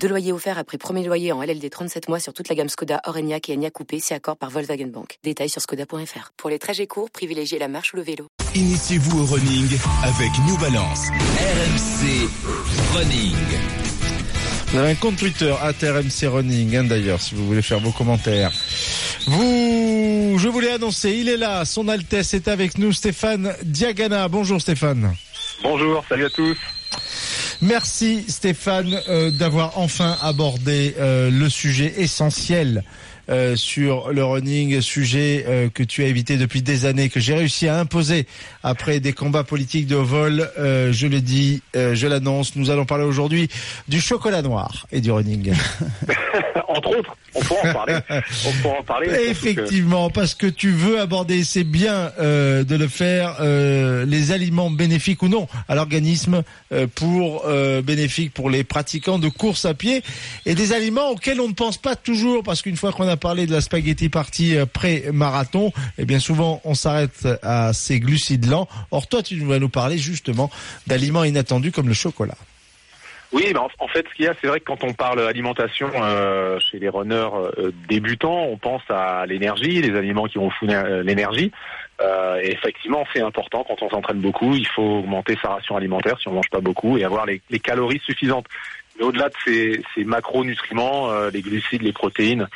Deux loyers offerts après premier loyer en LLD 37 mois sur toute la gamme Skoda, Orenia et Enya Coupé, si accord par Volkswagen Bank. Détails sur skoda.fr. Pour les trajets courts, privilégiez la marche ou le vélo. Initiez-vous au running avec New Balance. RMC Running. Vous avez un compte Twitter, RMC Running, hein, d'ailleurs, si vous voulez faire vos commentaires. Vous, je voulais annoncer, il est là, son Altesse est avec nous, Stéphane Diagana. Bonjour Stéphane. Bonjour, salut à tous. Merci Stéphane euh, d'avoir enfin abordé euh, le sujet essentiel euh, sur le running, sujet euh, que tu as évité depuis des années, que j'ai réussi à imposer après des combats politiques de vol. Euh, je le dis, je l'annonce, nous allons parler aujourd'hui du chocolat noir et du running. Entre autres, on pourra en parler. On pourra en parler. Effectivement, parce que tu veux aborder, c'est bien de le faire, les aliments bénéfiques ou non à l'organisme pour bénéfiques pour les pratiquants de course à pied et des aliments auxquels on ne pense pas toujours parce qu'une fois qu'on a parler de la spaghetti partie euh, pré-marathon, et eh bien souvent on s'arrête à ces glucides lents. Or toi, tu vas nous parler justement d'aliments inattendus comme le chocolat. Oui, ben en fait, ce qu'il y a, c'est vrai que quand on parle alimentation euh, chez les runners euh, débutants, on pense à l'énergie, les aliments qui vont fournir l'énergie. et effectivement, c'est important quand on s'entraîne beaucoup. Il faut augmenter sa ration alimentaire si on mange pas beaucoup et avoir les, calories suffisantes. Mais au-delà de ces, ces macronutriments, les glucides, les protéines,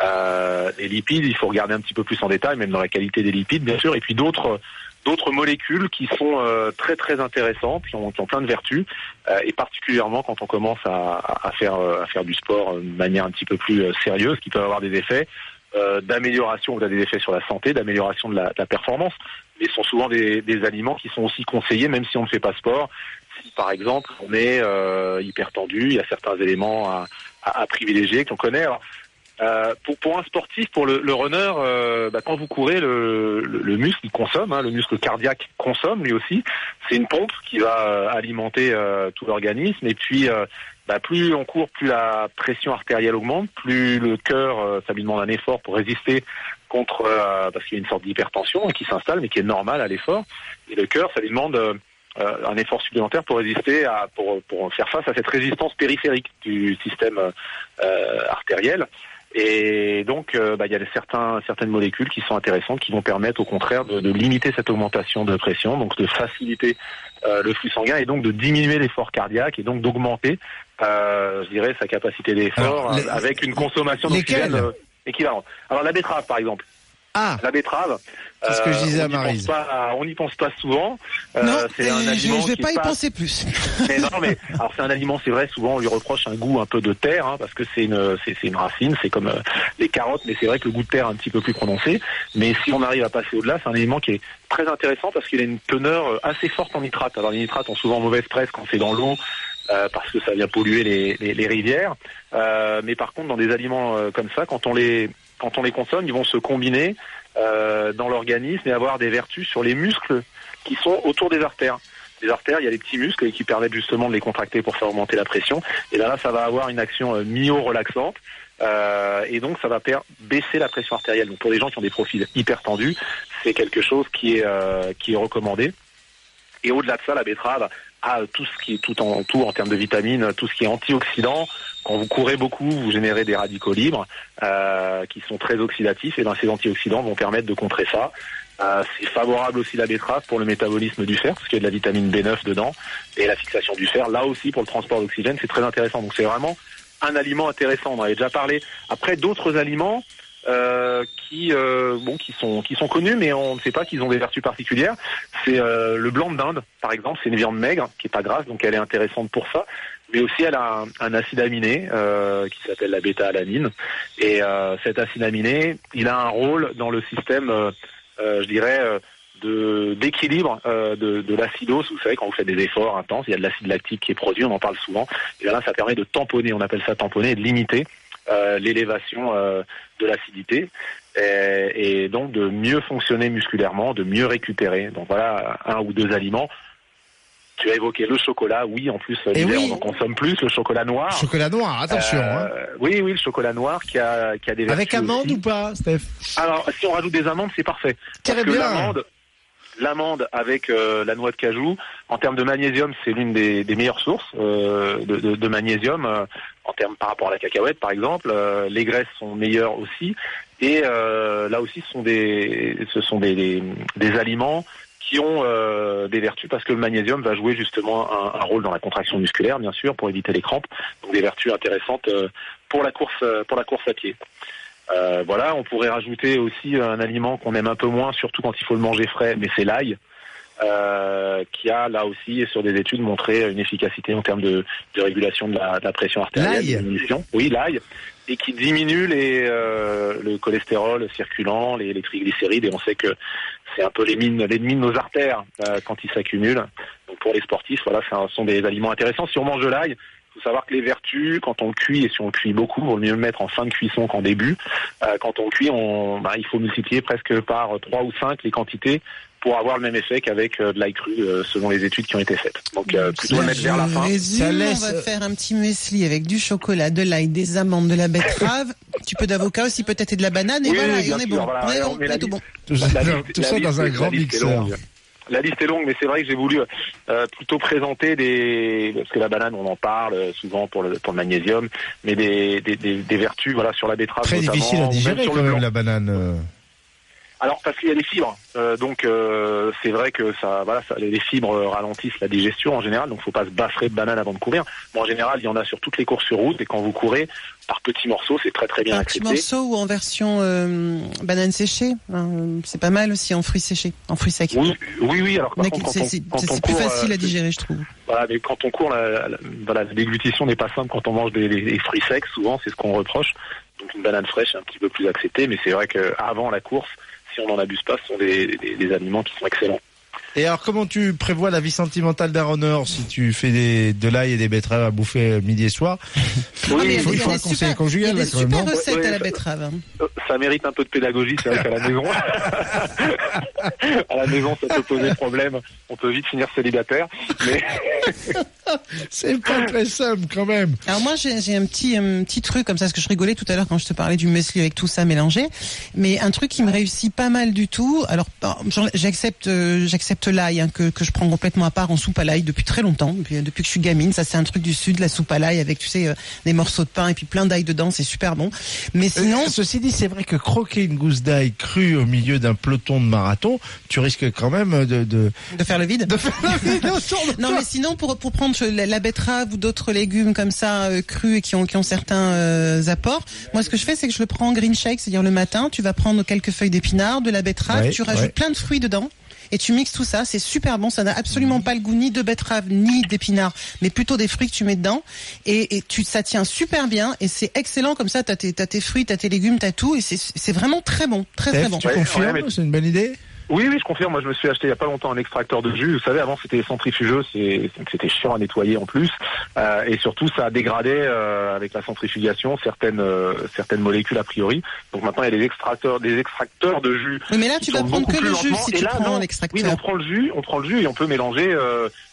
euh, les lipides, il faut regarder un petit peu plus en détail, même dans la qualité des lipides, bien sûr, et puis d'autres d'autres molécules qui sont euh, très très intéressantes, qui ont, qui ont plein de vertus, euh, et particulièrement quand on commence à, à, faire à faire du sport de manière un petit peu plus sérieuse, qui peuvent avoir des effets d'amélioration, ou des effets sur la santé, d'amélioration de de la, performance, mais sont souvent des, des, aliments qui sont aussi conseillés, même si on ne fait pas sport. Si par exemple on est hyper tendu, il y a certains éléments à, à, à privilégier qu'on connaît. Euh, pour, pour un sportif, pour le, le runner, euh, bah, quand vous courez, le, le, muscle il consomme, hein, le muscle cardiaque consomme lui aussi. C'est une pompe qui va euh, alimenter tout l'organisme. Et puis, bah, plus on court, plus la pression artérielle augmente, plus le cœur, ça lui demande un effort pour résister contre, parce qu'il y a une sorte d'hypertension qui s'installe, mais qui est normale à l'effort. Et le cœur, ça lui demande un effort supplémentaire pour résister à, pour, pour faire face à cette résistance périphérique du système artériel. Et donc, euh, bah, il y a certains, certaines molécules qui sont intéressantes, qui vont permettre au contraire de, de limiter cette augmentation de pression, donc de faciliter euh, le flux sanguin et donc de diminuer l'effort cardiaque et donc d'augmenter, euh, je dirais, sa capacité d'effort avec une consommation d'oxygène équivalente. Alors la betterave, par exemple. Ah. La betterave. C'est ce que je disais à Marise. on n'y pense pas souvent. Euh, non, c'est un je ne vais pas y penser plus. mais non, mais alors c'est un aliment, c'est vrai. Souvent, on lui reproche un goût un peu de terre, hein, parce que c'est une, c'est, une racine, c'est comme euh, les carottes, mais c'est vrai que le goût de terre est un petit peu plus prononcé. Mais si on arrive à passer au-delà, c'est un aliment qui est très intéressant parce qu'il a une teneur euh, assez forte en nitrate. Alors les nitrates ont souvent mauvaise presse quand c'est dans l'eau. Euh, parce que ça vient polluer les, les, les rivières. Euh, mais par contre, dans des aliments comme ça, quand on les quand on les consomme, ils vont se combiner euh, dans l'organisme et avoir des vertus sur les muscles qui sont autour des artères. Les artères, il y a des petits muscles qui permettent justement de les contracter pour faire augmenter la pression. Et là, ça va avoir une action euh, myo-relaxante. Euh, et donc, ça va baisser la pression artérielle. Donc, pour les gens qui ont des profils hyper tendus, c'est quelque chose qui est, euh, qui est recommandé. Et au-delà de ça, la betterave a tout ce qui est tout en tout en termes de vitamines, tout ce qui est antioxydant, quand vous courez beaucoup, vous générez des radicaux libres euh, qui sont très oxydatifs et ben, ces antioxydants vont permettre de contrer ça. Euh, c'est favorable aussi la betterave pour le métabolisme du fer, parce qu'il y a de la vitamine B9 dedans, et la fixation du fer, là aussi pour le transport d'oxygène, c'est très intéressant. Donc c'est vraiment un aliment intéressant. On en avait déjà parlé. Après d'autres aliments euh, qui euh, bon qui sont qui sont connus, mais on ne sait pas qu'ils ont des vertus particulières. C'est euh, le blanc de dinde, par exemple, c'est une viande maigre qui est pas grasse, donc elle est intéressante pour ça mais aussi elle a un, acide aminé euh, qui s'appelle la bêta-alanine. Et euh, cet acide aminé, il a un rôle dans le système, euh, je dirais, de d'équilibre de, de l'acidose. Vous savez, quand vous faites des efforts intenses, il y a de l'acide lactique qui est produit, on en parle souvent. Et là, ça permet de tamponner, on appelle ça tamponner, de limiter l'élévation de l'acidité et, donc de mieux fonctionner musculairement, de mieux récupérer. Donc voilà un ou deux aliments. Tu as évoqué le chocolat, oui, en plus, eh on en consomme plus, le chocolat noir. Chocolat noir, attention. Hein. Oui, oui, le chocolat noir qui a, qui a des Avec amandes ou pas, Steph? Alors, si on rajoute des amandes, c'est parfait. L'amande avec euh, la noix de cajou. En termes de magnésium, c'est l'une des, meilleures sources euh, de, magnésium euh, en termes par rapport à la cacahuète, par exemple. les graisses sont meilleures aussi. Et là aussi, ce sont des, ce sont des, aliments qui ont des vertus parce que le magnésium va jouer justement un, rôle dans la contraction musculaire, bien sûr, pour éviter les crampes. Donc des vertus intéressantes pour la course, pour la course à pied. Euh, voilà, on pourrait rajouter aussi un aliment qu'on aime un peu moins, surtout quand il faut le manger frais, mais c'est l'ail. Euh, qui a là aussi sur des études montré une efficacité en termes de, régulation de la, pression artérielle, oui l'ail, et qui diminue les, euh, le cholestérol circulant, les, les, triglycérides, et on sait que c'est un peu l'ennemi de nos artères quand ils s'accumulent. Donc pour les sportifs, voilà, ce sont des aliments intéressants. Si on mange de l'ail, faut savoir que les vertus, quand on cuit, et si on cuit beaucoup, il vaut mieux le mettre en fin de cuisson qu'en début. Euh, quand on cuit, on, bah, il faut multiplier presque par 3 ou 5 les quantités pour avoir le même effet qu'avec euh, de l'ail cru, euh, selon les études qui ont été faites. Donc plutôt le mettre vers la fin. ça laisse... On va faire un petit muesli avec du chocolat, de l'ail, des amandes, de la betterave, un petit peu d'avocat aussi peut-être et de la banane, et voilà, et on est bon. on est bon, on est tout bon. Tout ça, dans un grand mixeur la liste est longue, mais c'est vrai que j'ai voulu euh, plutôt présenter des parce que la banane, on en parle euh, souvent pour le pour le magnésium, mais des, des, des, vertus voilà sur la betterave. Très difficile à digérer quand même la banane. Euh. Alors parce qu'il y a des fibres, euh, donc euh, c'est vrai que ça, voilà, ça, les fibres ralentissent la digestion en général, donc faut pas se baffrer de banane avant de courir. Bon, en général, il y en a sur toutes les courses sur route et quand vous courez par petits morceaux, c'est très très bien accepté. Par petits morceaux ou en version euh, banane séchée, hein, c'est pas mal aussi en fruits séchés, en fruits secs. Oui, oui, oui. Alors c'est plus facile à digérer, je trouve. Voilà, mais quand on court, la, la, déglutition n'est pas simple quand on mange des, des fruits secs. Souvent, c'est ce qu'on reproche. Donc une banane fraîche est un petit peu plus acceptée, mais c'est vrai qu'avant la course si on n'en abuse pas, ce sont des, aliments qui sont excellents. Et alors, comment tu prévois la vie sentimentale d'un runner si tu fais des, de l'ail et des betteraves à bouffer midi et soir? Oui, il faut, il faut un conseil conjugal. Il y a des super recettes à la betterave. Hein. Euh, ça mérite un peu de pédagogie, c'est vrai qu'à la maison, à la maison, ça peut poser problème. On peut vite finir célibataire, mais c'est pas très simple quand même. Alors moi, j'ai un petit, un petit truc comme ça, parce que je rigolais tout à l'heure quand je te parlais du muesli avec tout ça mélangé, mais un truc qui me réussit pas mal du tout. Alors, j'accepte, euh, j'accepte l'ail hein, que, que je prends complètement à part en soupe à l'ail depuis très longtemps, depuis, depuis que je suis gamine. Ça, c'est un truc du sud, la soupe à l'ail avec, tu sais, euh, des morceaux de pain et puis plein d'ail dedans, c'est super bon. Mais euh, sinon, ceci dit, c'est vrai que croquer une gousse d'ail crue au milieu d'un peloton de marathon, tu risques quand même de de, de faire le vide. De faire le vide non, mais sinon pour pour prendre la, betterave ou d'autres légumes comme ça euh, crus et qui ont qui ont certains apports, moi ce que je fais c'est que je le prends en green shake, c'est-à-dire le matin, tu vas prendre quelques feuilles d'épinards, de la betterave, tu rajoutes plein de fruits dedans et tu mixes tout ça. C'est super bon. Ça n'a absolument pas le goût ni de betterave ni d'épinards, mais plutôt des fruits que tu mets dedans. Et, et tu, ça tient super bien et c'est excellent comme ça. T'as tes, as tes fruits, t'as tes légumes, t'as tout et c'est vraiment très bon, très très bon. Tu confirmes C'est une bonne idée? Oui, oui, je confirme. Moi, je me suis acheté il y a pas longtemps un extracteur de jus. Vous savez, avant c'était centrifugeux, c'était chiant à nettoyer en plus, euh, et surtout ça a dégradé euh, avec la centrifugation certaines euh, certaines molécules a priori. Donc maintenant, il y a des extracteurs, des extracteurs de jus. Oui, mais là, tu vas prendre que le jus si tu prends l'extracteur. Oui, on prend le jus, on prend le jus et on peut mélanger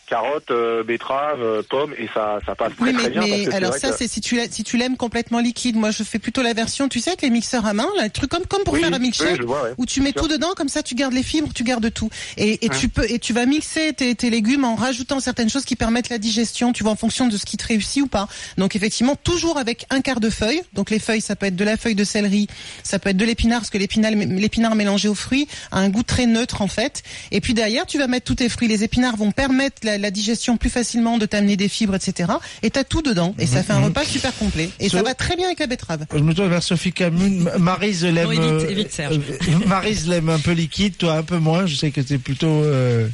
carottes, euh, betteraves, euh, pommes et ça ça passe très, oui, mais, très bien. Mais alors ça c'est si tu si tu l'aimes complètement liquide. Moi je fais plutôt la version tu sais avec les mixeurs à main, là, un truc comme comme pour faire un milkshake où tu mets tout dedans comme ça tu gardes les fibres, tu gardes tout et, et tu peux et tu vas mixer tes, tes légumes en rajoutant certaines choses qui permettent la digestion. Tu vois en fonction de ce qui te réussit ou pas. Donc effectivement toujours avec un quart de feuille. Donc les feuilles ça peut être de la feuille de céleri, ça peut être de l'épinard parce que l'épinard l'épinard mélangé aux fruits a un goût très neutre en fait. Et puis derrière tu vas mettre tous tes fruits. Les épinards vont permettre la, la digestion plus facilement de t'amener des fibres, etc. Et t'as tout dedans. Et ça fait un mhm. repas super complet. Et ça va très bien avec la betterave. Je me tourne vers Sophie Camus. Marise l'aime. Euh, euh, Marise l'aime un peu liquide, toi un peu moins. Je sais que t'es plutôt. Euh,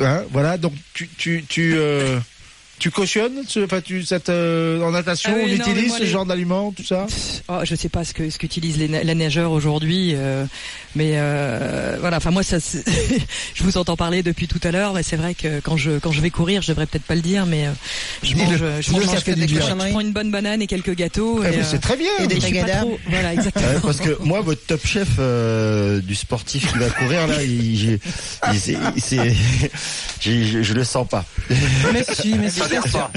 hein, voilà. Donc tu tu tu Tu cautionnes ce, enfin, tu, cette, euh, en natation, Ah on non, utilise mais ce les- genre d'aliments, tout ça Oh, je sais pas ce que ce qu'utilisent les, les nageurs aujourd'hui, euh, mais euh, voilà. Enfin moi, ça, je vous entends parler depuis tout à l'heure, et c'est vrai que quand je quand je vais courir, je devrais peut-être pas le dire, mais je mange, je mange, prends une bonne banane et quelques gâteaux. Eh et, ben, C'est très bien. et des trop- Voilà, exactement. Ouais, parce que moi, votre top chef du sportif qui va courir là, il, je, je le sens pas. Mais si, mais si. Ça adhère pas.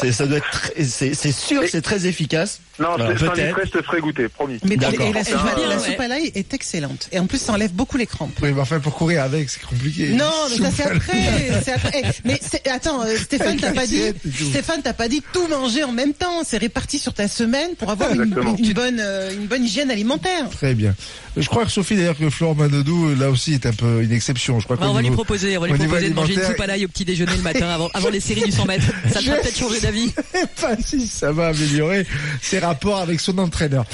C'est, ça doit être, c'est, c'est sûr, c'est très efficace. Non, Alors, te- peut-être. je te ferai goûter, promis. Mais D'accord. et la, soupe, la soupe à l'ail est excellente. Et en plus, ça enlève beaucoup les crampes. Oui, mais enfin, pour courir avec, c'est compliqué. Non, mais ça c'est après, c'est après. Eh, mais c'est- attends, euh, Stéphane, t'as pas dit, Assiette et tout. Stéphane, t'as pas dit tout manger en même temps. C'est réparti sur ta semaine pour avoir une, Exactement. une bonne, euh, une bonne hygiène alimentaire. Très bien. Je crois que Sophie, d'ailleurs, que Florent Manodou, là aussi, est un peu une exception. Je crois Bah, qu'au on va lui niveau- proposer, on va au lui niveau proposer de manger une alimentaire- soupe à l'ail au petit déjeuner le matin avant, avant les séries du 100 mètres. Ça te fera peut-être changer d'avis. Pas si ça va améliorer ses rapports avec son entraîneur.